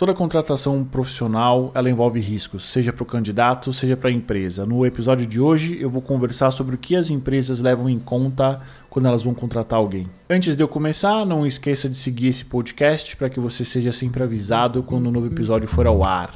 Toda contratação profissional ela envolve riscos, seja para o candidato, seja para a empresa. No episódio de hoje eu vou conversar sobre o que as empresas levam em conta quando elas vão contratar alguém. Antes de eu começar, não esqueça de seguir esse podcast para que você seja sempre avisado quando um novo episódio for ao ar.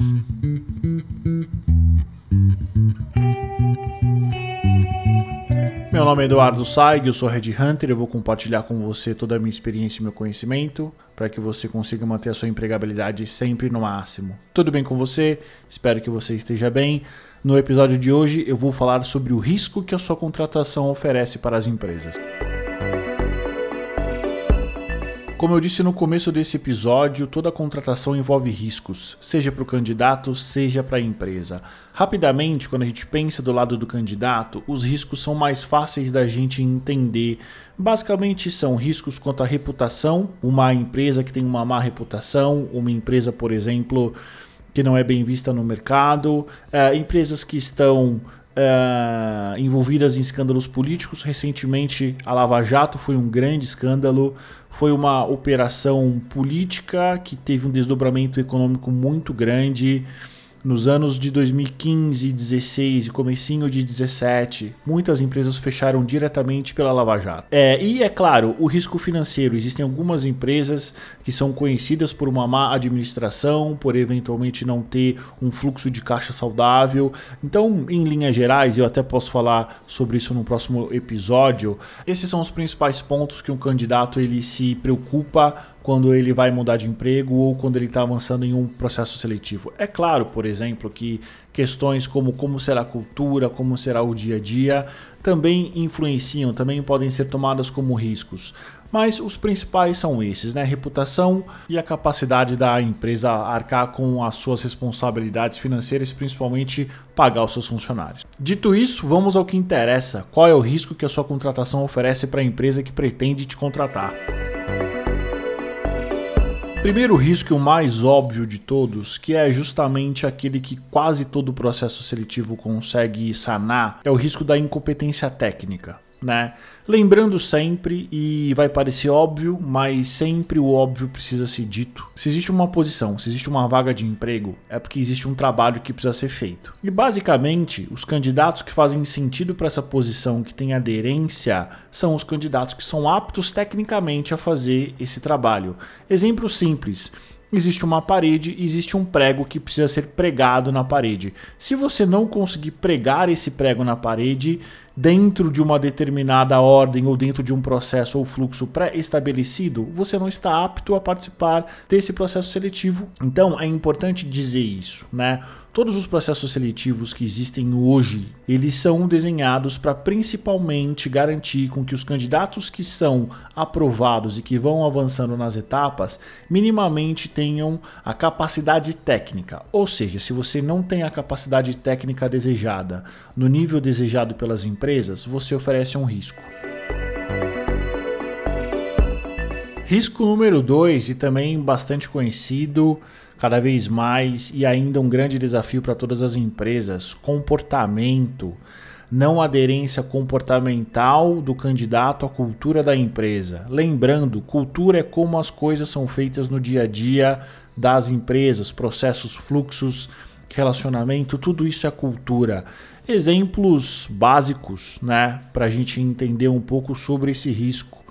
Meu nome é Eduardo Saig, eu sou Red Hunter, eu vou compartilhar com você toda a minha experiência e meu conhecimento para que você consiga manter a sua empregabilidade sempre no máximo. Tudo bem com você? Espero que você esteja bem. No episódio de hoje eu vou falar sobre o risco que a sua contratação oferece para as empresas. Como eu disse no começo desse episódio, toda contratação envolve riscos, seja para o candidato, seja para a empresa. Rapidamente, quando a gente pensa do lado do candidato, os riscos são mais fáceis da gente entender. Basicamente, são riscos quanto à reputação, uma empresa que tem uma má reputação, uma empresa, por exemplo, que não é bem vista no mercado, é, empresas que estão Uh, envolvidas em escândalos políticos. Recentemente, a Lava Jato foi um grande escândalo, foi uma operação política que teve um desdobramento econômico muito grande nos anos de 2015, 16 e comecinho de 17, muitas empresas fecharam diretamente pela Lava Jato. É, e é claro, o risco financeiro. Existem algumas empresas que são conhecidas por uma má administração, por eventualmente não ter um fluxo de caixa saudável. Então, em linhas gerais, eu até posso falar sobre isso no próximo episódio. Esses são os principais pontos que um candidato ele se preocupa quando ele vai mudar de emprego ou quando ele está avançando em um processo seletivo. É claro, por exemplo, que questões como como será a cultura, como será o dia a dia, também influenciam, também podem ser tomadas como riscos. Mas os principais são esses, né? Reputação e a capacidade da empresa arcar com as suas responsabilidades financeiras, principalmente pagar os seus funcionários. Dito isso, vamos ao que interessa. Qual é o risco que a sua contratação oferece para a empresa que pretende te contratar? Primeiro risco, o mais óbvio de todos, que é justamente aquele que quase todo processo seletivo consegue sanar, é o risco da incompetência técnica né? Lembrando sempre, e vai parecer óbvio, mas sempre o óbvio precisa ser dito. Se existe uma posição, se existe uma vaga de emprego, é porque existe um trabalho que precisa ser feito. E basicamente, os candidatos que fazem sentido para essa posição, que tem aderência, são os candidatos que são aptos tecnicamente a fazer esse trabalho. Exemplo simples existe uma parede, existe um prego que precisa ser pregado na parede. Se você não conseguir pregar esse prego na parede, dentro de uma determinada ordem ou dentro de um processo ou fluxo pré-estabelecido, você não está apto a participar desse processo seletivo. Então é importante dizer isso, né? Todos os processos seletivos que existem hoje, eles são desenhados para principalmente garantir com que os candidatos que são aprovados e que vão avançando nas etapas, minimamente tenham a capacidade técnica. Ou seja, se você não tem a capacidade técnica desejada no nível desejado pelas empresas, você oferece um risco. Risco número 2 e também bastante conhecido cada vez mais e ainda um grande desafio para todas as empresas: comportamento, não aderência comportamental do candidato à cultura da empresa. Lembrando, cultura é como as coisas são feitas no dia a dia das empresas, processos, fluxos, relacionamento, tudo isso é cultura. Exemplos básicos, né, para a gente entender um pouco sobre esse risco.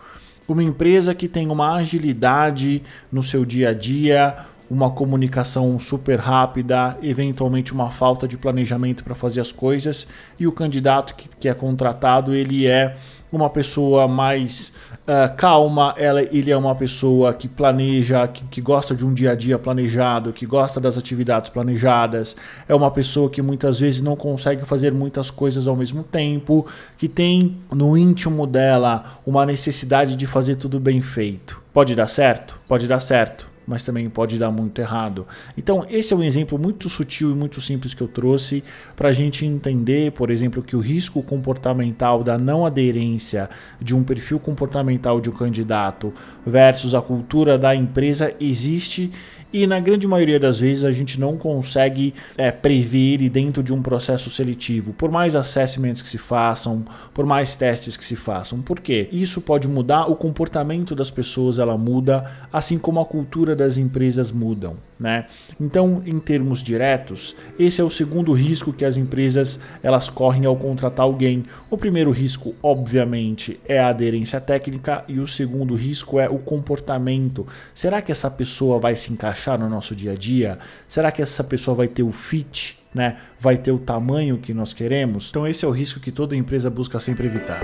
Uma empresa que tem uma agilidade no seu dia a dia, uma comunicação super rápida, eventualmente uma falta de planejamento para fazer as coisas e o candidato que, que é contratado ele é uma pessoa mais uh, calma, ela, ele é uma pessoa que planeja, que, que gosta de um dia a dia planejado, que gosta das atividades planejadas, é uma pessoa que muitas vezes não consegue fazer muitas coisas ao mesmo tempo, que tem no íntimo dela uma necessidade de fazer tudo bem feito. Pode dar certo? Pode dar certo mas também pode dar muito errado. Então, esse é um exemplo muito sutil e muito simples que eu trouxe para a gente entender, por exemplo, que o risco comportamental da não aderência de um perfil comportamental de um candidato versus a cultura da empresa existe E na grande maioria das vezes a gente não consegue é, prever e dentro de um processo seletivo, por mais assessments que se façam, por mais testes que se façam. Por quê? Isso pode mudar, o comportamento das pessoas ela muda, assim como a cultura das empresas mudam. Né? Então, em termos diretos, esse é o segundo risco que as empresas elas correm ao contratar alguém. O primeiro risco, obviamente, é a aderência técnica e o segundo risco é o comportamento. Será que essa pessoa vai se encaixar no nosso dia a dia? Será que essa pessoa vai ter o fit? Né? Vai ter o tamanho que nós queremos? Então, esse é o risco que toda empresa busca sempre evitar.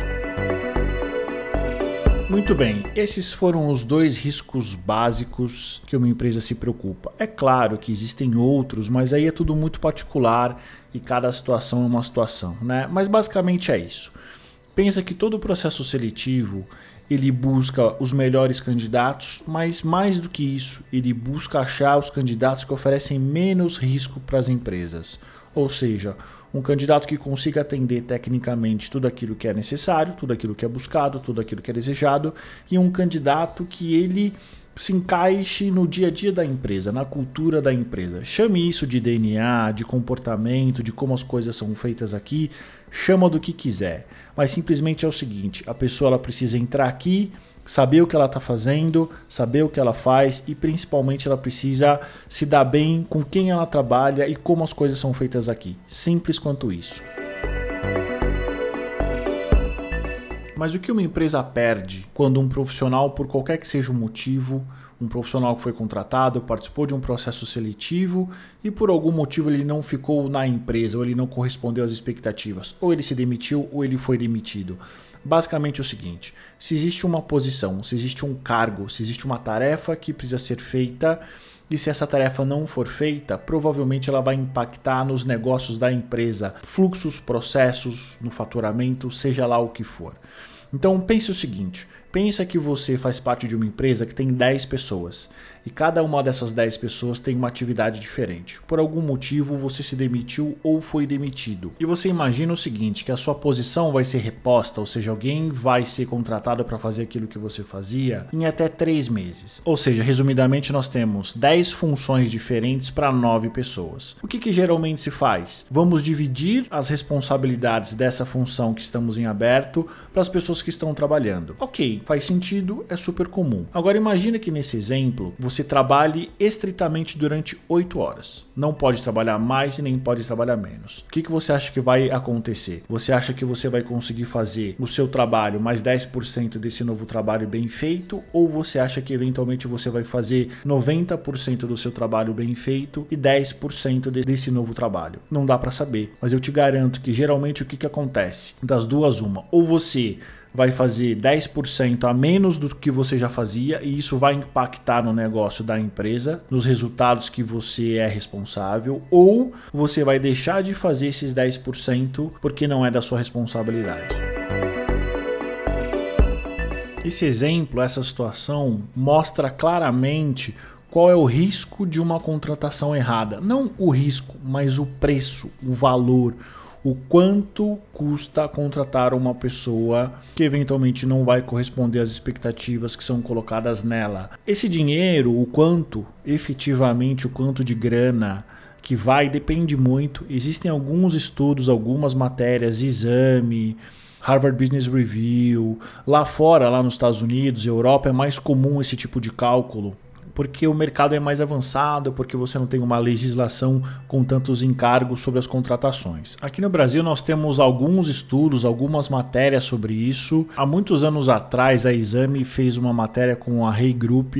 Muito bem, esses foram os dois riscos básicos que uma empresa se preocupa. É claro que existem outros, mas aí é tudo muito particular e cada situação é uma situação, né? Mas basicamente é isso. Pensa que todo o processo seletivo ele busca os melhores candidatos, mas mais do que isso, ele busca achar os candidatos que oferecem menos risco para as empresas. Ou seja, um candidato que consiga atender tecnicamente tudo aquilo que é necessário, tudo aquilo que é buscado, tudo aquilo que é desejado, e um candidato que ele se encaixe no dia a dia da empresa, na cultura da empresa. Chame isso de DNA, de comportamento, de como as coisas são feitas aqui, chama do que quiser. Mas simplesmente é o seguinte: a pessoa ela precisa entrar aqui, saber o que ela está fazendo, saber o que ela faz e principalmente ela precisa se dar bem com quem ela trabalha e como as coisas são feitas aqui. Simples quanto isso. Mas o que uma empresa perde quando um profissional, por qualquer que seja o motivo, um profissional que foi contratado, participou de um processo seletivo e por algum motivo ele não ficou na empresa ou ele não correspondeu às expectativas, ou ele se demitiu ou ele foi demitido. Basicamente é o seguinte: se existe uma posição, se existe um cargo, se existe uma tarefa que precisa ser feita, e se essa tarefa não for feita, provavelmente ela vai impactar nos negócios da empresa, fluxos, processos, no faturamento, seja lá o que for. Então pense o seguinte: pensa que você faz parte de uma empresa que tem 10 pessoas e cada uma dessas 10 pessoas tem uma atividade diferente. Por algum motivo você se demitiu ou foi demitido. E você imagina o seguinte, que a sua posição vai ser reposta, ou seja, alguém vai ser contratado para fazer aquilo que você fazia em até 3 meses. Ou seja, resumidamente nós temos 10 funções diferentes para 9 pessoas. O que, que geralmente se faz? Vamos dividir as responsabilidades dessa função que estamos em aberto para as pessoas que estão trabalhando. Faz sentido, é super comum. Agora imagina que nesse exemplo você trabalhe estritamente durante 8 horas. Não pode trabalhar mais e nem pode trabalhar menos. O que, que você acha que vai acontecer? Você acha que você vai conseguir fazer o seu trabalho mais 10% desse novo trabalho bem feito? Ou você acha que eventualmente você vai fazer 90% do seu trabalho bem feito e 10% desse novo trabalho? Não dá para saber, mas eu te garanto que geralmente o que, que acontece? Das duas, uma. Ou você vai fazer 10% a menos do que você já fazia e isso vai impactar no negócio da empresa, nos resultados que você é responsável, ou você vai deixar de fazer esses 10% porque não é da sua responsabilidade. Esse exemplo, essa situação mostra claramente qual é o risco de uma contratação errada. Não o risco, mas o preço, o valor, o quanto custa contratar uma pessoa que eventualmente não vai corresponder às expectativas que são colocadas nela. Esse dinheiro, o quanto efetivamente, o quanto de grana que vai, depende muito. Existem alguns estudos, algumas matérias, exame. Harvard Business Review, lá fora, lá nos Estados Unidos, Europa, é mais comum esse tipo de cálculo porque o mercado é mais avançado, porque você não tem uma legislação com tantos encargos sobre as contratações. Aqui no Brasil nós temos alguns estudos, algumas matérias sobre isso. Há muitos anos atrás a Exame fez uma matéria com a Rei Group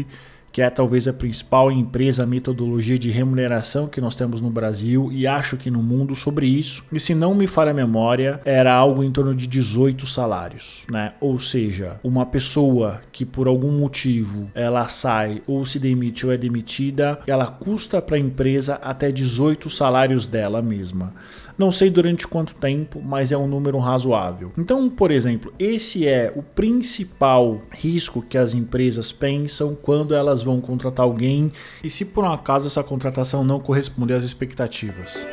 que é talvez a principal empresa metodologia de remuneração que nós temos no Brasil e acho que no mundo sobre isso. E se não me falha a memória, era algo em torno de 18 salários, né? Ou seja, uma pessoa que por algum motivo ela sai ou se demite ou é demitida, ela custa para a empresa até 18 salários dela mesma. Não sei durante quanto tempo, mas é um número razoável. Então, por exemplo, esse é o principal risco que as empresas pensam quando elas vão contratar alguém e se por um acaso essa contratação não corresponder às expectativas.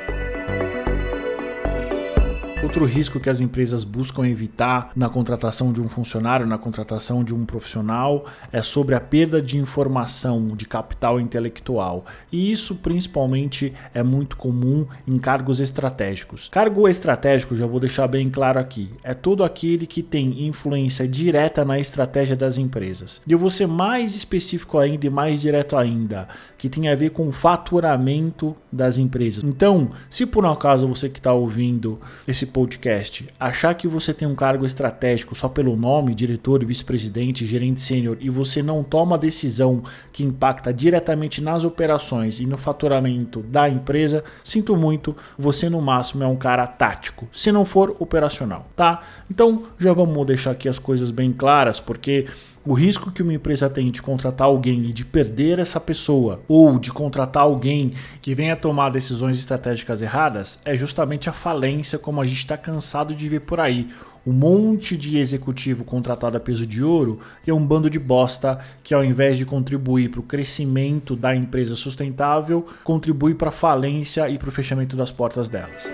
Outro risco que as empresas buscam evitar na contratação de um funcionário, na contratação de um profissional, é sobre a perda de informação, de capital intelectual. E isso principalmente é muito comum em cargos estratégicos. Cargo estratégico, já vou deixar bem claro aqui, é todo aquele que tem influência direta na estratégia das empresas. E eu vou ser mais específico ainda e mais direto ainda, que tem a ver com o faturamento das empresas. Então, se por um acaso você que está ouvindo esse podcast achar que você tem um cargo estratégico só pelo nome, diretor, vice-presidente, gerente sênior, e você não toma decisão que impacta diretamente nas operações e no faturamento da empresa, sinto muito, você no máximo é um cara tático, se não for operacional, tá? Então já vamos deixar aqui as coisas bem claras, porque o risco que uma empresa tem de contratar alguém e de perder essa pessoa, ou de contratar alguém que venha tomar decisões estratégicas erradas, é justamente a falência, como a gente está cansado de ver por aí. Um monte de executivo contratado a peso de ouro e é um bando de bosta que, ao invés de contribuir para o crescimento da empresa sustentável, contribui para a falência e para o fechamento das portas delas.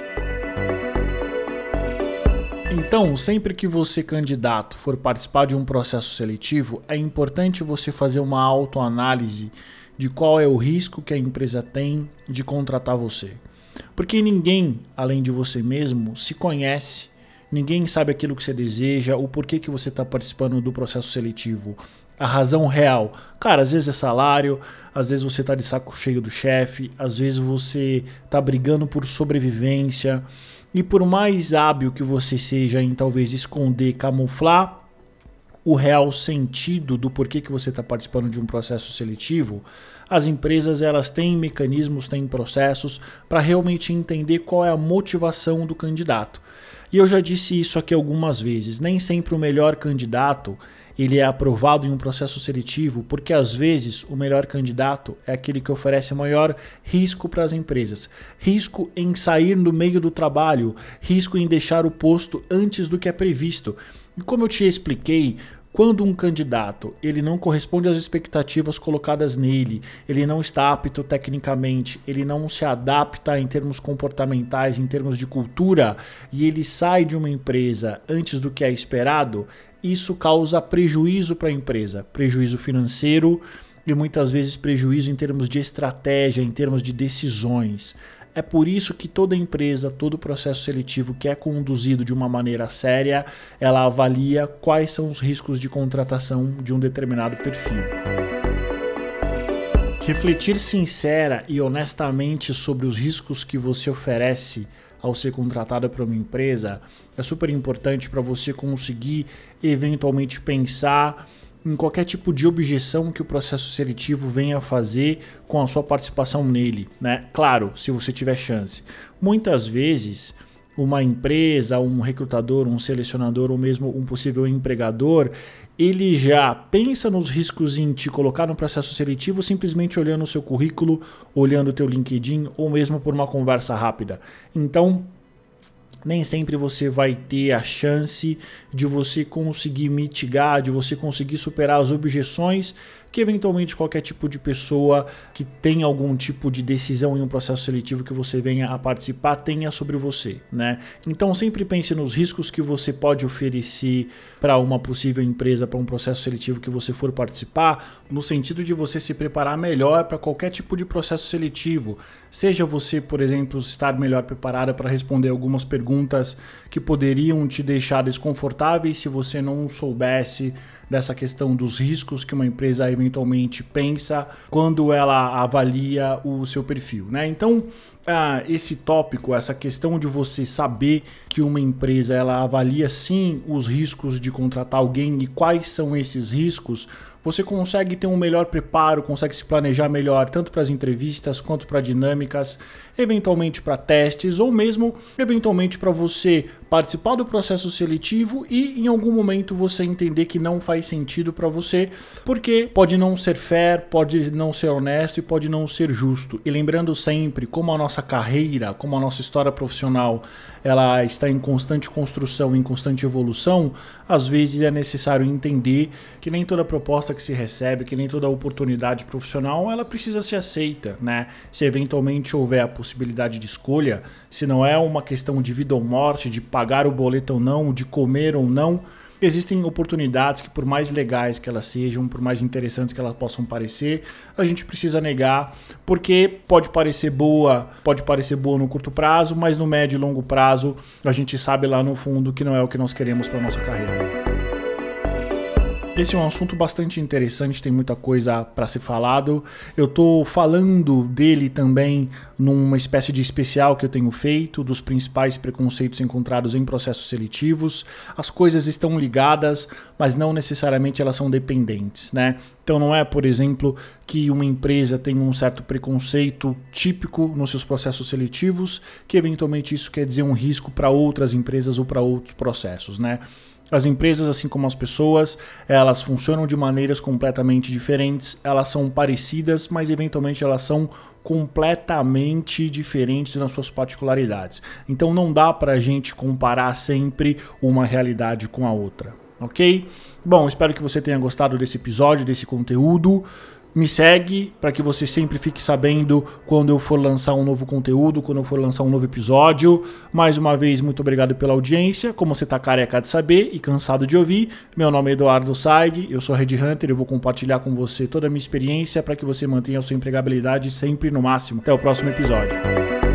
Então, sempre que você, candidato, for participar de um processo seletivo, é importante você fazer uma autoanálise de qual é o risco que a empresa tem de contratar você. Porque ninguém, além de você mesmo, se conhece, ninguém sabe aquilo que você deseja, o porquê que você está participando do processo seletivo, a razão real. Cara, às vezes é salário, às vezes você está de saco cheio do chefe, às vezes você está brigando por sobrevivência. E por mais hábil que você seja em talvez esconder, camuflar o real sentido do porquê que você está participando de um processo seletivo, as empresas elas têm mecanismos, têm processos para realmente entender qual é a motivação do candidato. E eu já disse isso aqui algumas vezes, nem sempre o melhor candidato ele é aprovado em um processo seletivo, porque às vezes o melhor candidato é aquele que oferece maior risco para as empresas. Risco em sair no meio do trabalho, risco em deixar o posto antes do que é previsto. E como eu te expliquei, quando um candidato ele não corresponde às expectativas colocadas nele, ele não está apto tecnicamente, ele não se adapta em termos comportamentais, em termos de cultura, e ele sai de uma empresa antes do que é esperado, isso causa prejuízo para a empresa, prejuízo financeiro e muitas vezes prejuízo em termos de estratégia, em termos de decisões. É por isso que toda empresa, todo processo seletivo que é conduzido de uma maneira séria, ela avalia quais são os riscos de contratação de um determinado perfil. Refletir sincera e honestamente sobre os riscos que você oferece ao ser contratado por uma empresa é super importante para você conseguir eventualmente pensar em qualquer tipo de objeção que o processo seletivo venha a fazer com a sua participação nele, né? Claro, se você tiver chance. Muitas vezes uma empresa, um recrutador, um selecionador ou mesmo um possível empregador, ele já pensa nos riscos em te colocar no processo seletivo simplesmente olhando o seu currículo, olhando o teu LinkedIn ou mesmo por uma conversa rápida. Então, nem sempre você vai ter a chance de você conseguir mitigar, de você conseguir superar as objeções que eventualmente qualquer tipo de pessoa que tem algum tipo de decisão em um processo seletivo que você venha a participar tenha sobre você, né? Então sempre pense nos riscos que você pode oferecer para uma possível empresa, para um processo seletivo que você for participar, no sentido de você se preparar melhor para qualquer tipo de processo seletivo. Seja você, por exemplo, estar melhor preparada para responder algumas perguntas que poderiam te deixar desconfortáveis se você não soubesse dessa questão dos riscos que uma empresa eventualmente pensa quando ela avalia o seu perfil. Né? Então, ah, esse tópico, essa questão de você saber que uma empresa ela avalia sim os riscos de contratar alguém e quais são esses riscos, você consegue ter um melhor preparo, consegue se planejar melhor, tanto para as entrevistas quanto para dinâmicas, eventualmente para testes ou mesmo eventualmente para você participar do processo seletivo e em algum momento você entender que não faz sentido para você, porque pode não ser fair, pode não ser honesto e pode não ser justo. E lembrando sempre como a nossa carreira, como a nossa história profissional, ela está em constante construção, em constante evolução, às vezes é necessário entender que nem toda proposta que se recebe, que nem toda oportunidade profissional, ela precisa ser aceita, né? Se eventualmente houver a possibilidade de escolha, se não é uma questão de vida ou morte, de pagar o boleto ou não, de comer ou não, existem oportunidades que, por mais legais que elas sejam, por mais interessantes que elas possam parecer, a gente precisa negar, porque pode parecer boa, pode parecer boa no curto prazo, mas no médio e longo prazo a gente sabe lá no fundo que não é o que nós queremos para nossa carreira. Esse é um assunto bastante interessante, tem muita coisa para ser falado. Eu estou falando dele também numa espécie de especial que eu tenho feito, dos principais preconceitos encontrados em processos seletivos. As coisas estão ligadas, mas não necessariamente elas são dependentes, né? Então não é, por exemplo, que uma empresa tem um certo preconceito típico nos seus processos seletivos, que eventualmente isso quer dizer um risco para outras empresas ou para outros processos, né? As empresas, assim como as pessoas, elas funcionam de maneiras completamente diferentes, elas são parecidas, mas eventualmente elas são completamente diferentes nas suas particularidades. Então não dá para a gente comparar sempre uma realidade com a outra, ok? Bom, espero que você tenha gostado desse episódio, desse conteúdo. Me segue para que você sempre fique sabendo quando eu for lançar um novo conteúdo, quando eu for lançar um novo episódio. Mais uma vez, muito obrigado pela audiência. Como você está careca de saber e cansado de ouvir, meu nome é Eduardo Saig, eu sou Red Hunter, eu vou compartilhar com você toda a minha experiência para que você mantenha a sua empregabilidade sempre no máximo. Até o próximo episódio.